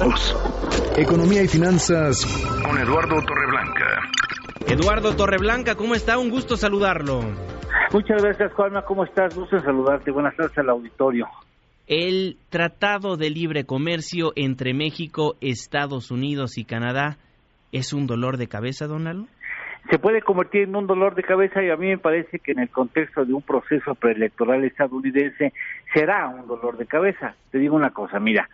todos. Economía y finanzas con Eduardo Torreblanca. Eduardo Torreblanca, ¿cómo está? Un gusto saludarlo. Muchas gracias, Juanma. ¿Cómo estás? Gusto en saludarte. Buenas tardes al auditorio. El Tratado de Libre Comercio entre México, Estados Unidos y Canadá es un dolor de cabeza, Donald? Se puede convertir en un dolor de cabeza y a mí me parece que en el contexto de un proceso preelectoral estadounidense será un dolor de cabeza. Te digo una cosa, mira,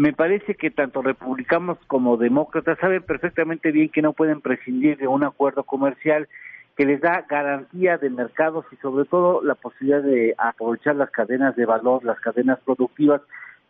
me parece que tanto republicanos como demócratas saben perfectamente bien que no pueden prescindir de un acuerdo comercial que les da garantía de mercados y sobre todo la posibilidad de aprovechar las cadenas de valor, las cadenas productivas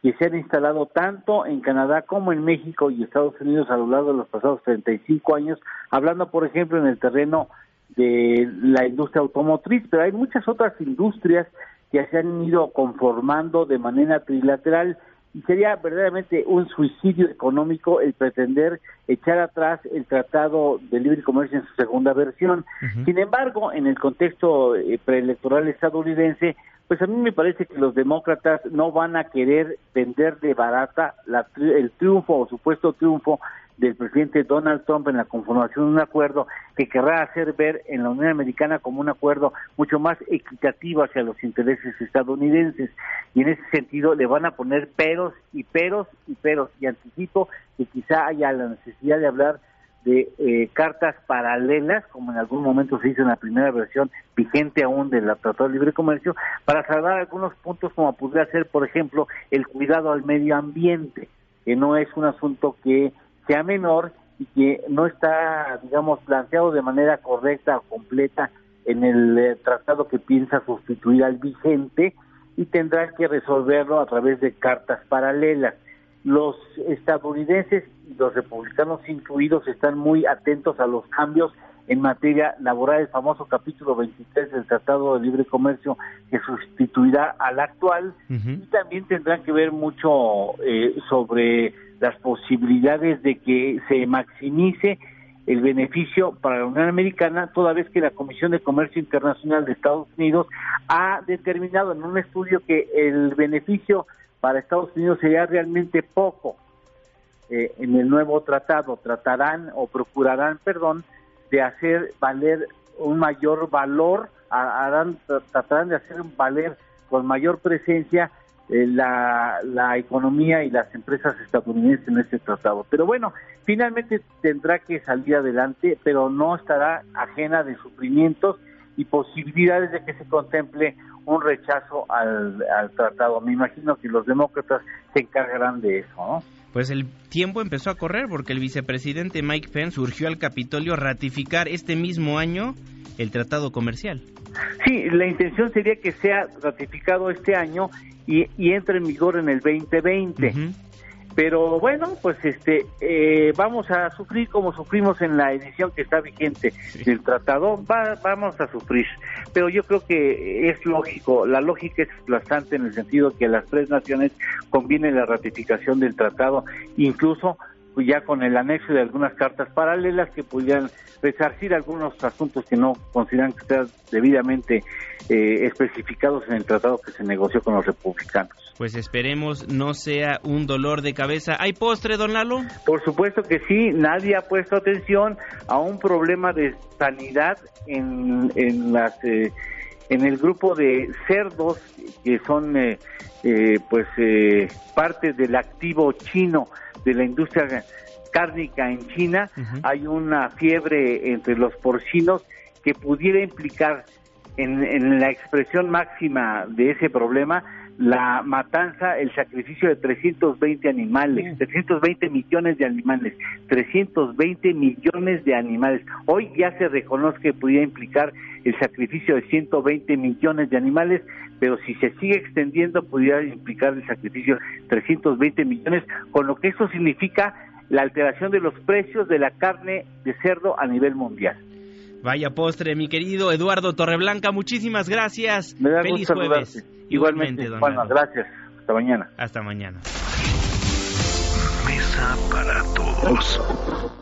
que se han instalado tanto en Canadá como en México y Estados Unidos a lo largo de los pasados 35 años, hablando por ejemplo en el terreno de la industria automotriz, pero hay muchas otras industrias que se han ido conformando de manera trilateral y sería verdaderamente un suicidio económico el pretender echar atrás el Tratado de Libre Comercio en su segunda versión. Sin embargo, en el contexto eh, preelectoral estadounidense, pues a mí me parece que los demócratas no van a querer vender de barata el triunfo o supuesto triunfo del presidente Donald Trump en la conformación de un acuerdo que querrá hacer ver en la Unión Americana como un acuerdo mucho más equitativo hacia los intereses estadounidenses. Y en ese sentido le van a poner peros y peros y peros. Y anticipo que quizá haya la necesidad de hablar de eh, cartas paralelas, como en algún momento se hizo en la primera versión vigente aún del Tratado de Libre Comercio, para salvar algunos puntos como podría ser, por ejemplo, el cuidado al medio ambiente, que no es un asunto que sea menor y que no está, digamos, planteado de manera correcta o completa en el eh, tratado que piensa sustituir al vigente y tendrá que resolverlo a través de cartas paralelas. Los estadounidenses y los republicanos incluidos están muy atentos a los cambios en materia laboral, el famoso capítulo 23 del Tratado de Libre Comercio que sustituirá al actual y también tendrán que ver mucho eh, sobre las posibilidades de que se maximice el beneficio para la Unión Americana, toda vez que la Comisión de Comercio Internacional de Estados Unidos ha determinado en un estudio que el beneficio para Estados Unidos sería realmente poco. Eh, en el nuevo tratado tratarán o procurarán, perdón, de hacer valer un mayor valor, harán, tratarán de hacer valer con mayor presencia eh, la, economía y las empresas estadounidenses en este tratado. Pero bueno, finalmente tendrá que salir adelante, pero no estará ajena de sufrimientos y posibilidades de que se contemple un rechazo al, al tratado. Me imagino que los demócratas se encargarán de eso, ¿no? Pues el tiempo empezó a correr porque el vicepresidente Mike Pence surgió al Capitolio a ratificar este mismo año el tratado comercial. Sí, la intención sería que sea ratificado este año y, entre en vigor en el 2020. Pero bueno, pues este eh, vamos a sufrir como sufrimos en la edición que está vigente del tratado, vamos a sufrir. Pero yo creo que es lógico, la lógica es bastante en el sentido que a las tres naciones conviene la ratificación del tratado, incluso ya con el anexo de algunas cartas paralelas que pudieran resarcir algunos asuntos que no consideran que sean debidamente eh, especificados en el tratado que se negoció con los republicanos. Pues esperemos no sea un dolor de cabeza. ¿Hay postre, don Lalo? Por supuesto que sí. Nadie ha puesto atención a un problema de sanidad en, en las eh, en el grupo de cerdos que son eh, pues parte del activo chino de la industria cárnica en China. Hay una fiebre entre los porcinos que pudiera implicar en, la expresión máxima de ese problema la matanza, el sacrificio de 320 animales, 320 millones de animales, 320 millones de animales. Hoy ya se reconoce que podría implicar el sacrificio de 120 millones de animales, pero si se sigue extendiendo podría implicar el sacrificio de 320 millones, con lo que eso significa la alteración de los precios de la carne de cerdo a nivel mundial. Vaya postre, mi querido Eduardo Torreblanca, muchísimas gracias. Me da Feliz jueves. Igualmente, don bueno, gracias. Hasta mañana. Hasta mañana. Mesa para todos.